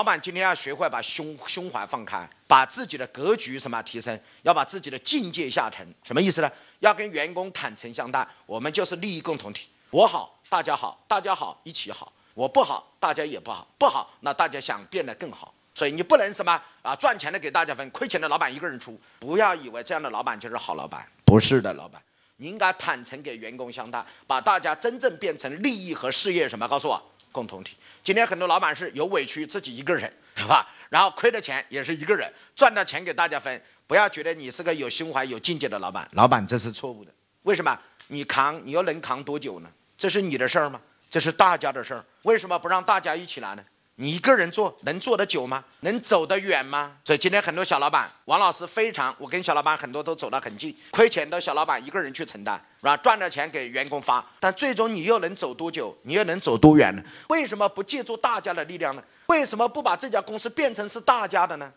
老板今天要学会把胸胸怀放开，把自己的格局什么提升，要把自己的境界下沉。什么意思呢？要跟员工坦诚相待，我们就是利益共同体。我好，大家好，大家好，一起好；我不好，大家也不好，不好，那大家想变得更好。所以你不能什么啊，赚钱的给大家分，亏钱的老板一个人出。不要以为这样的老板就是好老板，不是的，老板，你应该坦诚给员工相待，把大家真正变成利益和事业什么？告诉我。共同体。今天很多老板是有委屈自己一个人，对吧？然后亏的钱也是一个人，赚的钱给大家分。不要觉得你是个有胸怀、有境界的老板，老板这是错误的。为什么？你扛，你又能扛多久呢？这是你的事儿吗？这是大家的事儿。为什么不让大家一起来呢？你一个人做能做得久吗？能走得远吗？所以今天很多小老板，王老师非常，我跟小老板很多都走得很近，亏钱的小老板一个人去承担，是吧？赚了钱给员工发，但最终你又能走多久？你又能走多远呢？为什么不借助大家的力量呢？为什么不把这家公司变成是大家的呢？